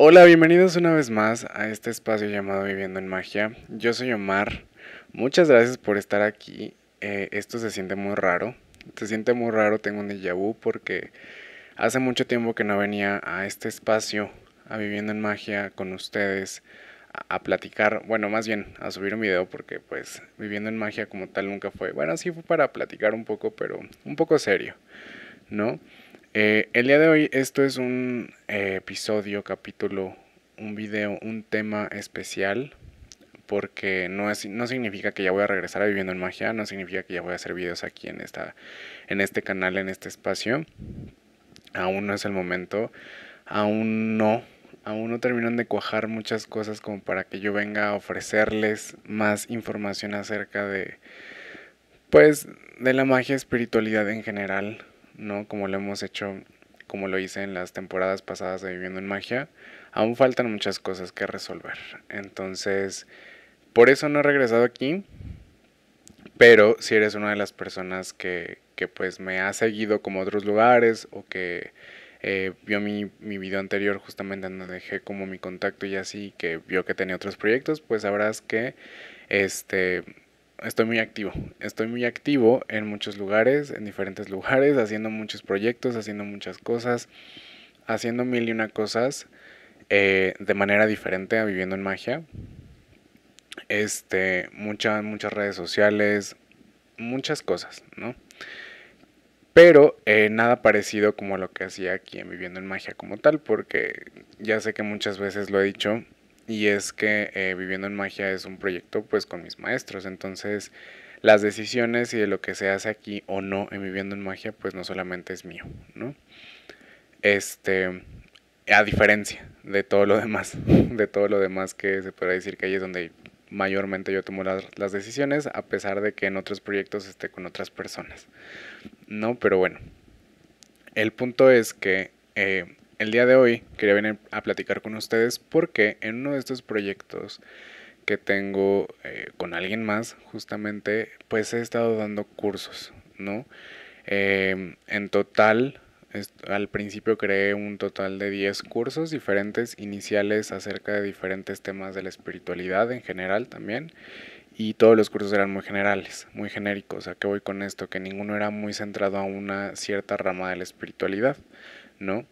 Hola, bienvenidos una vez más a este espacio llamado Viviendo en Magia. Yo soy Omar. Muchas gracias por estar aquí. Eh, esto se siente muy raro. Se siente muy raro, tengo un déjà porque hace mucho tiempo que no venía a este espacio, a Viviendo en Magia con ustedes, a, a platicar, bueno, más bien a subir un video porque pues Viviendo en Magia como tal nunca fue. Bueno, sí fue para platicar un poco, pero un poco serio, ¿no? Eh, el día de hoy esto es un eh, episodio, capítulo, un video, un tema especial porque no, es, no significa que ya voy a regresar a Viviendo en Magia, no significa que ya voy a hacer videos aquí en, esta, en este canal, en este espacio. Aún no es el momento, aún no, aún no terminan de cuajar muchas cosas como para que yo venga a ofrecerles más información acerca de, pues, de la magia espiritualidad en general, ¿no? Como lo hemos hecho, como lo hice en las temporadas pasadas de Viviendo en Magia, aún faltan muchas cosas que resolver. Entonces, por eso no he regresado aquí, pero si eres una de las personas que, que pues me ha seguido como otros lugares o que eh, vio mi, mi video anterior justamente donde dejé como mi contacto y así, que vio que tenía otros proyectos, pues sabrás que este estoy muy activo. Estoy muy activo en muchos lugares, en diferentes lugares, haciendo muchos proyectos, haciendo muchas cosas, haciendo mil y una cosas eh, de manera diferente a viviendo en magia. Este, muchas, muchas redes sociales, muchas cosas, ¿no? Pero eh, nada parecido como lo que hacía aquí en Viviendo en Magia como tal, porque ya sé que muchas veces lo he dicho, y es que eh, Viviendo en Magia es un proyecto pues con mis maestros, entonces las decisiones y de lo que se hace aquí o no en Viviendo en Magia pues no solamente es mío, ¿no? Este, a diferencia de todo lo demás, de todo lo demás que se puede decir que ahí es donde mayormente yo tomo las, las decisiones, a pesar de que en otros proyectos esté con otras personas, ¿no? Pero bueno, el punto es que eh, el día de hoy quería venir a platicar con ustedes porque en uno de estos proyectos que tengo eh, con alguien más, justamente, pues he estado dando cursos, ¿no? Eh, en total, al principio creé un total de 10 cursos diferentes, iniciales acerca de diferentes temas de la espiritualidad en general también. Y todos los cursos eran muy generales, muy genéricos. ¿A qué voy con esto? Que ninguno era muy centrado a una cierta rama de la espiritualidad, ¿no?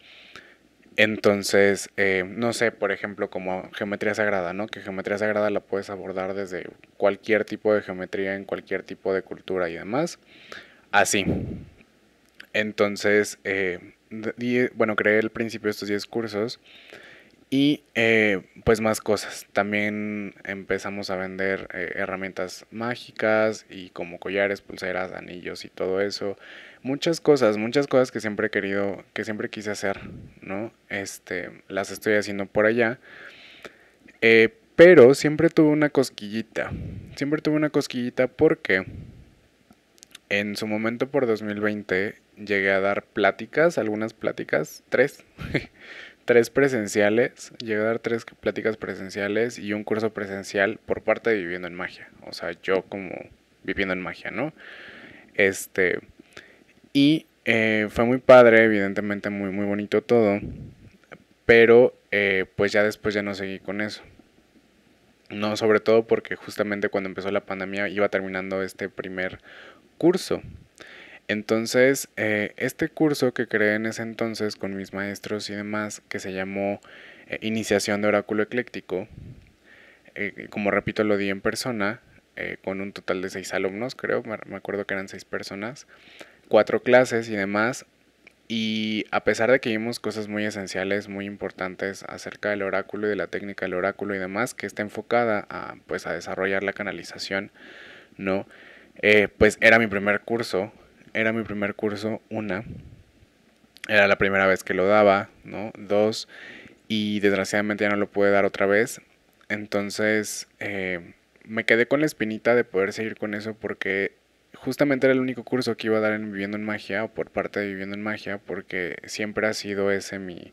Entonces, eh, no sé, por ejemplo, como geometría sagrada, ¿no? Que geometría sagrada la puedes abordar desde cualquier tipo de geometría, en cualquier tipo de cultura y demás. Así. Entonces, eh, bueno, creé el principio de estos 10 cursos y eh, pues más cosas. También empezamos a vender eh, herramientas mágicas y como collares, pulseras, anillos y todo eso muchas cosas, muchas cosas que siempre he querido, que siempre quise hacer, ¿no? Este, las estoy haciendo por allá. Eh, pero siempre tuve una cosquillita. Siempre tuve una cosquillita porque en su momento por 2020 llegué a dar pláticas, algunas pláticas, tres, tres presenciales. Llegué a dar tres pláticas presenciales y un curso presencial por parte de Viviendo en Magia. O sea, yo como viviendo en magia, ¿no? Este, y eh, fue muy padre, evidentemente muy, muy bonito todo. Pero eh, pues ya después ya no seguí con eso. No, sobre todo porque justamente cuando empezó la pandemia iba terminando este primer curso. Entonces, eh, este curso que creé en ese entonces con mis maestros y demás, que se llamó Iniciación de Oráculo Ecléctico, como repito, lo di en persona, con un total de seis alumnos, creo, me acuerdo que eran seis personas cuatro clases y demás. Y a pesar de que vimos cosas muy esenciales, muy importantes acerca del oráculo y de la técnica del oráculo y demás, que está enfocada a, pues, a desarrollar la canalización, ¿no? Eh, pues era mi primer curso, era mi primer curso, una, era la primera vez que lo daba, ¿no? Dos, y desgraciadamente ya no lo pude dar otra vez. Entonces, eh, me quedé con la espinita de poder seguir con eso porque justamente era el único curso que iba a dar en Viviendo en Magia o por parte de Viviendo en Magia porque siempre ha sido ese mi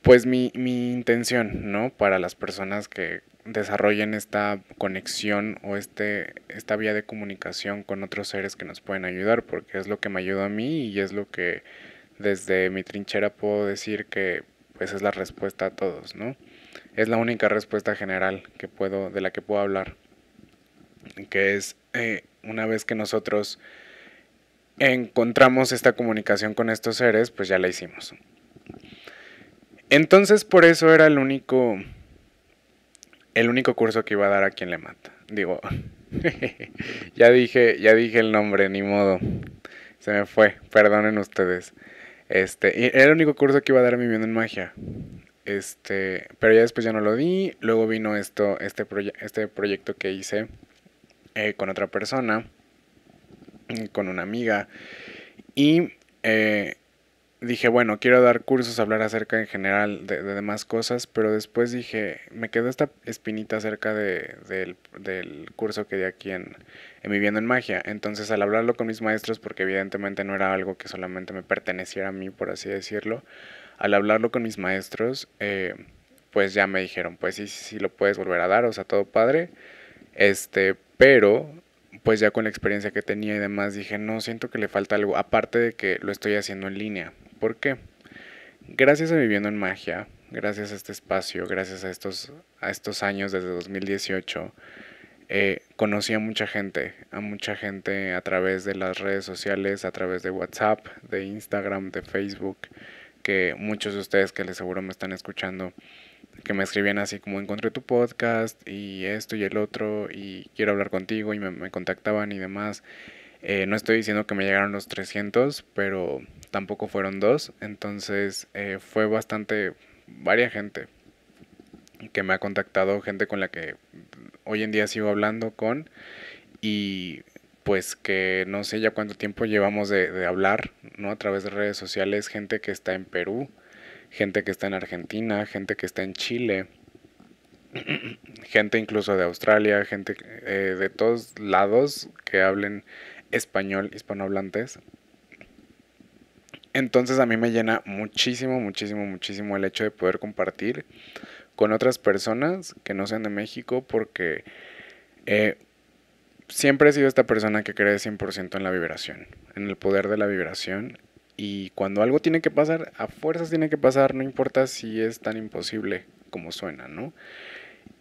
pues mi, mi intención, ¿no? Para las personas que desarrollen esta conexión o este esta vía de comunicación con otros seres que nos pueden ayudar porque es lo que me ayuda a mí y es lo que desde mi trinchera puedo decir que pues es la respuesta a todos, ¿no? Es la única respuesta general que puedo, de la que puedo hablar, que es eh, una vez que nosotros encontramos esta comunicación con estos seres, pues ya la hicimos. Entonces por eso era el único el único curso que iba a dar a quien le mata. Digo, ya dije, ya dije el nombre, ni modo. Se me fue, perdonen ustedes. Este, era el único curso que iba a dar a mi viendo en magia. Este, pero ya después ya no lo di. Luego vino esto, este, este proyecto que hice eh, con otra persona, con una amiga. Y eh, dije, bueno, quiero dar cursos, hablar acerca en general de, demás cosas, pero después dije, me quedó esta espinita acerca de, del, curso que di aquí en, en Viviendo en Magia. Entonces, al hablarlo con mis maestros, porque evidentemente no era algo que solamente me perteneciera a mí, por así decirlo, al hablarlo con mis maestros, eh, pues ya me dijeron, pues sí, sí, sí lo puedes volver a dar, o sea, todo padre. Este, pero pues ya con la experiencia que tenía y demás dije, no, siento que le falta algo, aparte de que lo estoy haciendo en línea. ¿Por qué? Gracias a Viviendo en Magia, gracias a este espacio, gracias a estos, a estos años desde 2018, eh, conocí a mucha gente, a mucha gente a través de las redes sociales, a través de WhatsApp, de Instagram, de Facebook, que muchos de ustedes que les seguro me están escuchando, que me escribían así como encontré tu podcast y esto y el otro y quiero hablar contigo y me, contactaban y demás. Eh, no estoy diciendo que me llegaron los 300, pero tampoco fueron dos, entonces eh, fue bastante, varia gente que me ha contactado, gente con la que hoy en día sigo hablando con y pues que no sé ya cuánto tiempo llevamos de, de hablar, ¿no? A través de redes sociales, gente que está en Perú, gente que está en Argentina, gente que está en Chile, gente incluso de Australia, gente eh, de todos lados que hablen español, hispanohablantes. Entonces a mí me llena muchísimo, muchísimo, muchísimo el hecho de poder compartir con otras personas que no sean de México porque eh, siempre he sido esta persona que cree 100% en la vibración, en el poder de la vibración y cuando algo tiene que pasar, a fuerzas tiene que pasar, no importa si es tan imposible como suena, ¿no?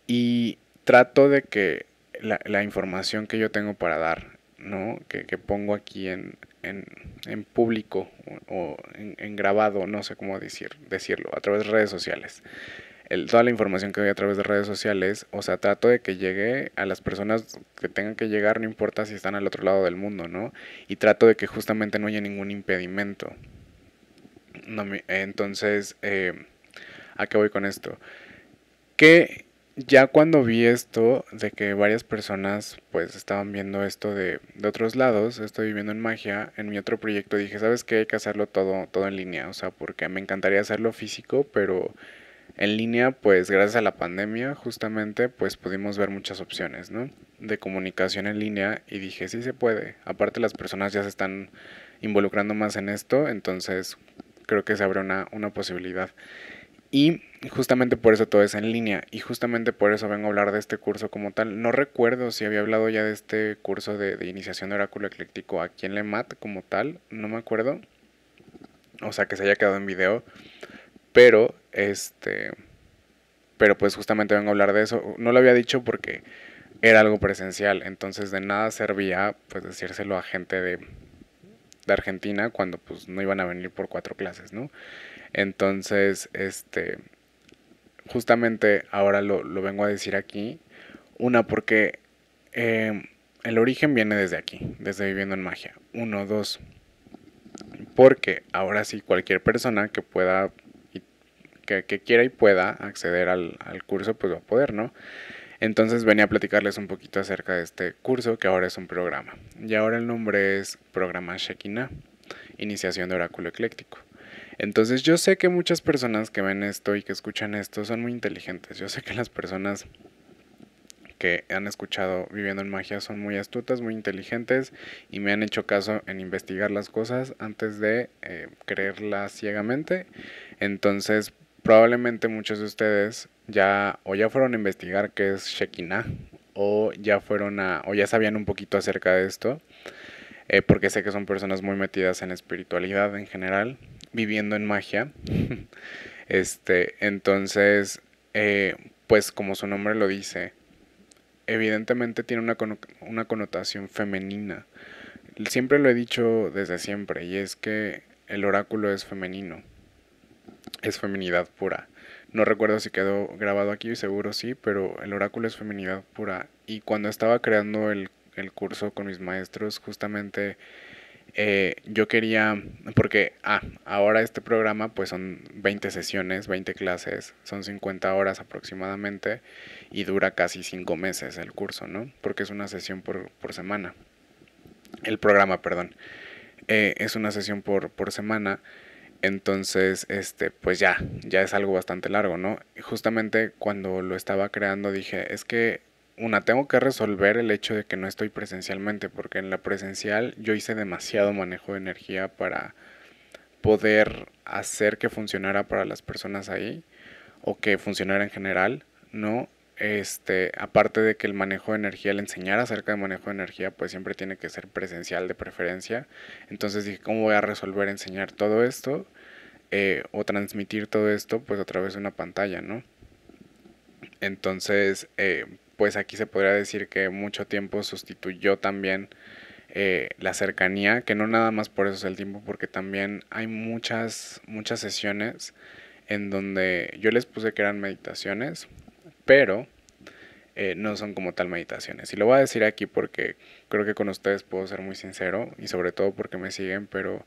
Y trato de que la, información que yo tengo para dar, ¿no? Que, que pongo aquí en, en, público o, en, grabado, no sé cómo decir, decirlo, a través de redes sociales. El, toda la información que doy a través de redes sociales, o sea, trato de que llegue a las personas que tengan que llegar, no importa si están al otro lado del mundo, ¿no? Y trato de que justamente no haya ningún impedimento. No entonces, eh, ¿a qué voy con esto? Que ya cuando vi esto, de que varias personas pues estaban viendo esto de, de, otros lados, estoy viviendo en magia, en mi otro proyecto dije, ¿sabes qué? Hay que hacerlo todo, todo en línea, o sea, porque me encantaría hacerlo físico, pero en línea, pues gracias a la pandemia, justamente, pues pudimos ver muchas opciones, ¿no? De comunicación en línea y dije, sí se puede. Aparte las personas ya se están involucrando más en esto, entonces creo que se abre una, una posibilidad. Y justamente por eso todo es en línea y justamente por eso vengo a hablar de este curso como tal. No recuerdo si había hablado ya de este curso de, iniciación de oráculo ecléctico aquí en LEMAT como tal, no me acuerdo. O sea, que se haya quedado en video. Pero, este, pero pues justamente vengo a hablar de eso. No lo había dicho porque era algo presencial, entonces de nada servía pues decírselo a gente de, de Argentina cuando pues no iban a venir por cuatro clases, ¿no? Entonces, este, justamente ahora lo, vengo a decir aquí. Una, porque eh, el origen viene desde aquí, desde Viviendo en Magia. Uno, dos. Porque ahora sí cualquier persona que pueda, que, que quiera y pueda acceder al, al, curso, pues va a poder, ¿no? Entonces venía a platicarles un poquito acerca de este curso, que ahora es un programa. Y ahora el nombre es Programa Shekinah, Iniciación de Oráculo Ecléctico. Entonces yo sé que muchas personas que ven esto y que escuchan esto son muy inteligentes. Yo sé que las personas que han escuchado Viviendo en Magia son muy astutas, muy inteligentes y me han hecho caso en investigar las cosas antes de eh, creerlas ciegamente. Entonces probablemente muchos de ustedes ya o ya fueron a investigar qué es Shekinah o ya fueron a o ya sabían un poquito acerca de esto. Eh, porque sé que son personas muy metidas en espiritualidad en general viviendo en magia. Este, entonces, eh, pues como su nombre lo dice, evidentemente tiene una, una connotación femenina. Siempre lo he dicho desde siempre, y es que el oráculo es femenino, es feminidad pura. No recuerdo si quedó grabado aquí, seguro sí, pero el oráculo es feminidad pura. Y cuando estaba creando el, el curso con mis maestros, justamente eh, yo quería, porque, ah, ahora este programa pues son 20 sesiones, 20 clases, son 50 horas aproximadamente y dura casi 5 meses el curso, ¿no? Porque es una sesión por, por semana. El programa, perdón. Eh, es una sesión por, por semana. Entonces, este, pues ya, ya es algo bastante largo, ¿no? justamente cuando lo estaba creando dije, es que una, tengo que resolver el hecho de que no estoy presencialmente, porque en la presencial yo hice demasiado manejo de energía para poder hacer que funcionara para las personas ahí o que funcionara en general, ¿no? Este, aparte de que el manejo de energía, el enseñar acerca de manejo de energía, pues siempre tiene que ser presencial de preferencia. Entonces dije, ¿cómo voy a resolver enseñar todo esto eh, o transmitir todo esto pues a través de una pantalla, ¿no? Entonces, eh, pues aquí se podría decir que mucho tiempo sustituyó también eh, la cercanía, que no nada más por eso es el tiempo, porque también hay muchas, muchas sesiones en donde yo les puse que eran meditaciones, pero eh, no son como tal meditaciones. Y lo voy a decir aquí porque creo que con ustedes puedo ser muy sincero y sobre todo porque me siguen, pero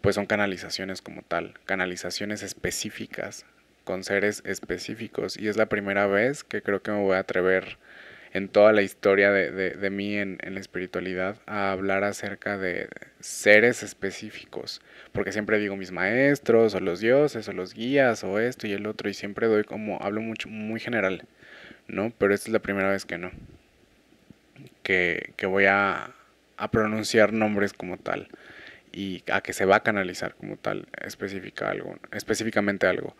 pues son canalizaciones como tal, canalizaciones específicas con seres específicos y es la primera vez que creo que me voy a atrever en toda la historia de, de, mí en, en, la espiritualidad a hablar acerca de seres específicos. Porque siempre digo mis maestros, o los dioses, o los guías, o esto y el otro, y siempre doy como, hablo mucho, muy general, ¿no? Pero esta es la primera vez que no. Que, que voy a, a pronunciar nombres como tal y a que se va a canalizar como tal específica algo, específicamente algo.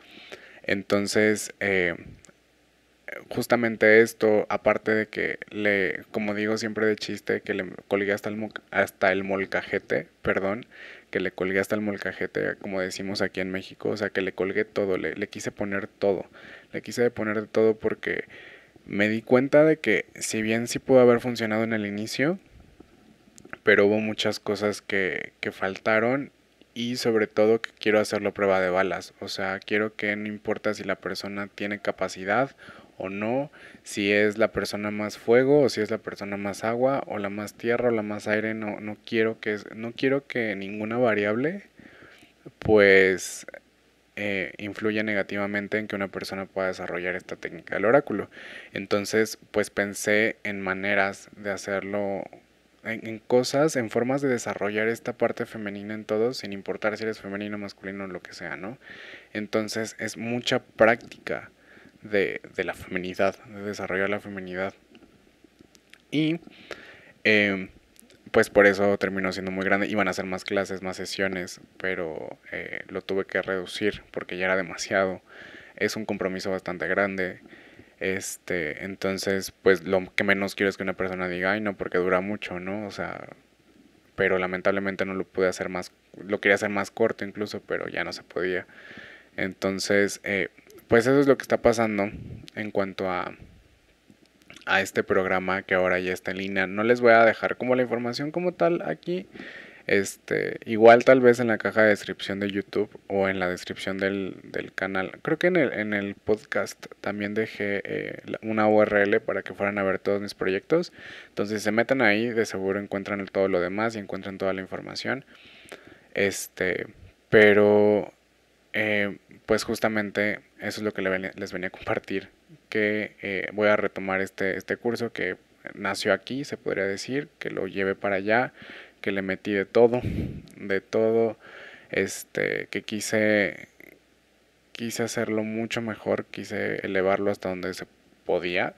Entonces, eh, justamente esto, aparte de que le, como digo siempre de chiste, que le colgué hasta el, hasta el molcajete, perdón, que le colgué hasta el molcajete, como decimos aquí en México, o sea, que le colgué todo, le, le quise poner todo, le quise poner de todo porque me di cuenta de que si bien sí pudo haber funcionado en el inicio, pero hubo muchas cosas que, que faltaron y sobre todo que quiero hacerlo prueba de balas, o sea, quiero que no importa si la persona tiene capacidad o no, si es la persona más fuego o si es la persona más agua o la más tierra o la más aire, no, no quiero que no quiero que ninguna variable pues eh, influya negativamente en que una persona pueda desarrollar esta técnica del oráculo. Entonces, pues pensé en maneras de hacerlo, en, cosas, en formas de desarrollar esta parte femenina en todos, sin importar si eres femenino, masculino o lo que sea, ¿no? Entonces es mucha práctica de, la feminidad, de desarrollar la feminidad. Y em, pues por eso terminó siendo muy grande. Iban a hacer más clases, más sesiones, pero eh, lo tuve que reducir porque ya era demasiado. Es un compromiso bastante grande. Este, entonces, pues lo que menos quiero es que una persona diga, ay, no, porque dura mucho, ¿no? O sea, pero lamentablemente no lo pude hacer más, lo quería hacer más corto incluso, pero ya no se podía. Entonces, eh, pues eso es lo que está pasando en cuanto a, a este programa que ahora ya está en línea. No les voy a dejar como la información como tal aquí. Este, igual tal vez en la caja de descripción de YouTube o en la descripción del, canal. Creo que en el, en el podcast también dejé eh, una URL para que fueran a ver todos mis proyectos. Entonces si se meten ahí, de seguro encuentran todo lo demás y encuentran toda la información. Este, pero eh, pues justamente eso es lo que les venía a compartir, que eh, voy a retomar este, este curso que nació aquí, se podría decir, que lo lleve para allá, que le metí de todo, de todo, este, que quise, quise hacerlo mucho mejor, quise elevarlo hasta donde se podía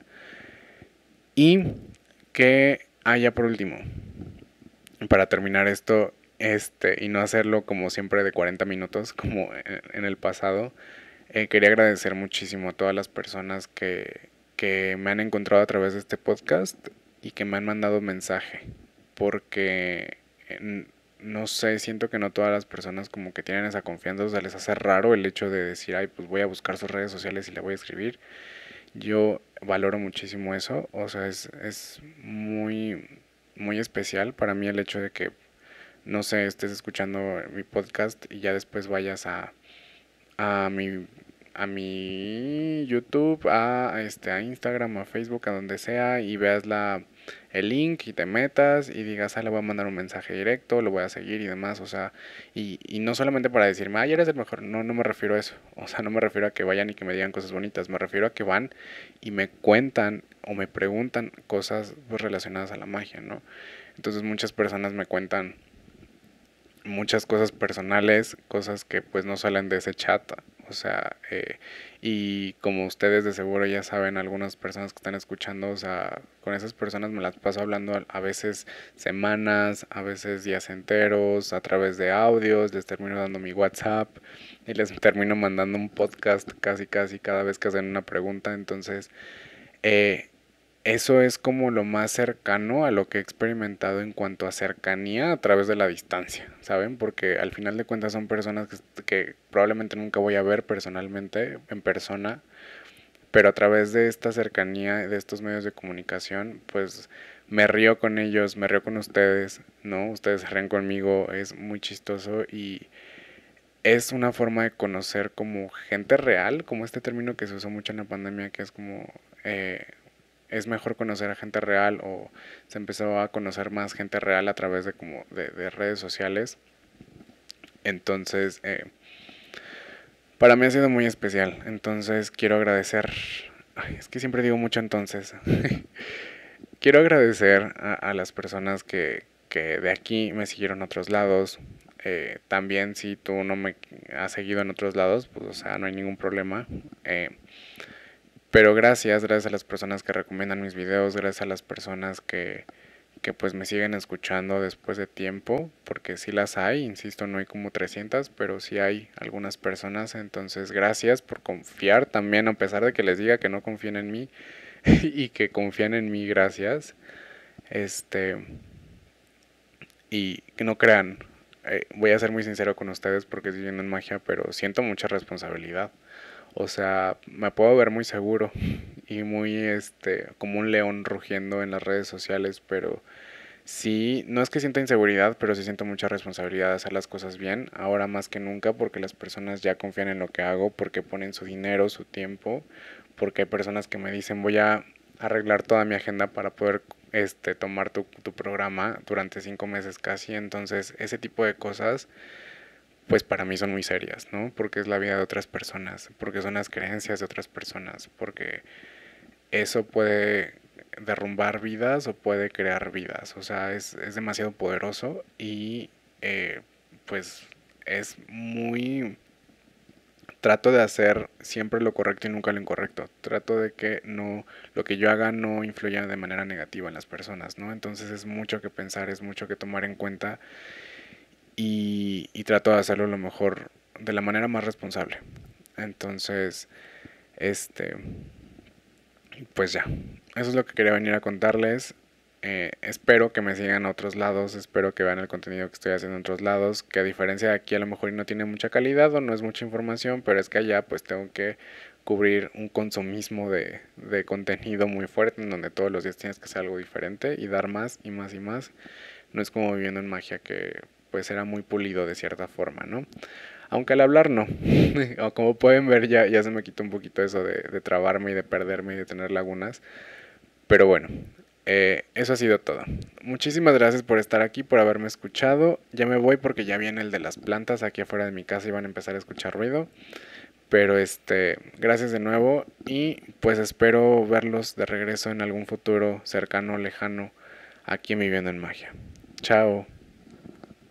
y que haya por último, para terminar esto, este, y no hacerlo como siempre de 40 minutos como en, el pasado. Eh, quería agradecer muchísimo a todas las personas que, que me han encontrado a través de este podcast y que me han mandado mensaje, porque no sé, siento que no todas las personas como que tienen esa confianza, o sea, les hace raro el hecho de decir, ay, pues voy a buscar sus redes sociales y le voy a escribir. Yo valoro muchísimo eso, o sea, es, es muy, muy especial para mí el hecho de que, no sé, estés escuchando mi podcast y ya después vayas a, a mi a mi YouTube, a este a Instagram, a Facebook, a donde sea y veas la el link y te metas y digas, ah, le voy a mandar un mensaje directo, lo voy a seguir y demás, o sea, y, y no solamente para decirme, ay, eres el mejor, no, no me refiero a eso, o sea, no me refiero a que vayan y que me digan cosas bonitas, me refiero a que van y me cuentan o me preguntan cosas pues, relacionadas a la magia, ¿no? Entonces muchas personas me cuentan muchas cosas personales, cosas que pues no salen de ese chat sea, eh, y como ustedes de seguro ya saben, algunas personas que están escuchando, o sea, con esas personas me las paso hablando a veces semanas, a veces días enteros, a través de audios, les termino dando mi WhatsApp y les termino mandando un podcast casi casi cada vez que hacen una pregunta. Entonces, eh, eso es como lo más cercano a lo que he experimentado en cuanto a cercanía a través de la distancia, ¿saben? Porque al final de cuentas son personas que, probablemente nunca voy a ver personalmente, en persona, pero a través de esta cercanía, de estos medios de comunicación, pues me río con ellos, me río con ustedes, ¿no? Ustedes se ríen conmigo, es muy chistoso y es una forma de conocer como gente real, como este término que se usó mucho en la pandemia, que es como... Eh, es mejor conocer a gente real o se empezó a conocer más gente real a través de como de, redes sociales. Entonces, eh, para mí ha sido muy especial. Entonces quiero agradecer, es que siempre digo mucho entonces, quiero agradecer a, las personas que, que, de aquí me siguieron a otros lados. Eh, también si tú no me has seguido en otros lados, pues o sea, no hay ningún problema. Eh, pero gracias, gracias a las personas que recomiendan mis videos, gracias a las personas que, que pues me siguen escuchando después de tiempo, porque sí las hay, insisto, no hay como 300, pero sí hay algunas personas, entonces gracias por confiar también, a pesar de que les diga que no confíen en mí y que confían en mí, gracias. Este y que no crean, eh, voy a ser muy sincero con ustedes porque estoy viendo en magia, pero siento mucha responsabilidad. O sea, me puedo ver muy seguro y muy este como un león rugiendo en las redes sociales, pero sí, no es que sienta inseguridad, pero sí siento mucha responsabilidad de hacer las cosas bien, ahora más que nunca porque las personas ya confían en lo que hago, porque ponen su dinero, su tiempo, porque hay personas que me dicen voy a arreglar toda mi agenda para poder este tomar tu, tu programa durante cinco meses casi, entonces ese tipo de cosas pues para mí son muy serias, ¿no? Porque es la vida de otras personas, porque son las creencias de otras personas, porque eso puede derrumbar vidas o puede crear vidas, o sea, es, es demasiado poderoso y eh, pues es muy... Trato de hacer siempre lo correcto y nunca lo incorrecto. Trato de que no lo que yo haga no influya de manera negativa en las personas, ¿no? Entonces es mucho que pensar, es mucho que tomar en cuenta y, trato de hacerlo lo mejor, de la manera más responsable. Entonces, este, pues ya, eso es lo que quería venir a contarles. Eh, espero que me sigan a otros lados, espero que vean el contenido que estoy haciendo en otros lados, que a diferencia de aquí a lo mejor no tiene mucha calidad o no es mucha información, pero es que allá pues tengo que cubrir un consumismo de, de contenido muy fuerte en donde todos los días tienes que hacer algo diferente y dar más y más y más. No es como viviendo en magia que pues era muy pulido de cierta forma, ¿no? Aunque al hablar no. Como pueden ver ya, ya se me quitó un poquito eso de, trabarme y de perderme y de tener lagunas. Pero bueno, eh, eso ha sido todo. Muchísimas gracias por estar aquí, por haberme escuchado. Ya me voy porque ya viene el de las plantas aquí afuera de mi casa y van a empezar a escuchar ruido. Pero este, gracias de nuevo y pues espero verlos de regreso en algún futuro cercano, lejano, aquí en Viviendo en Magia. Chao.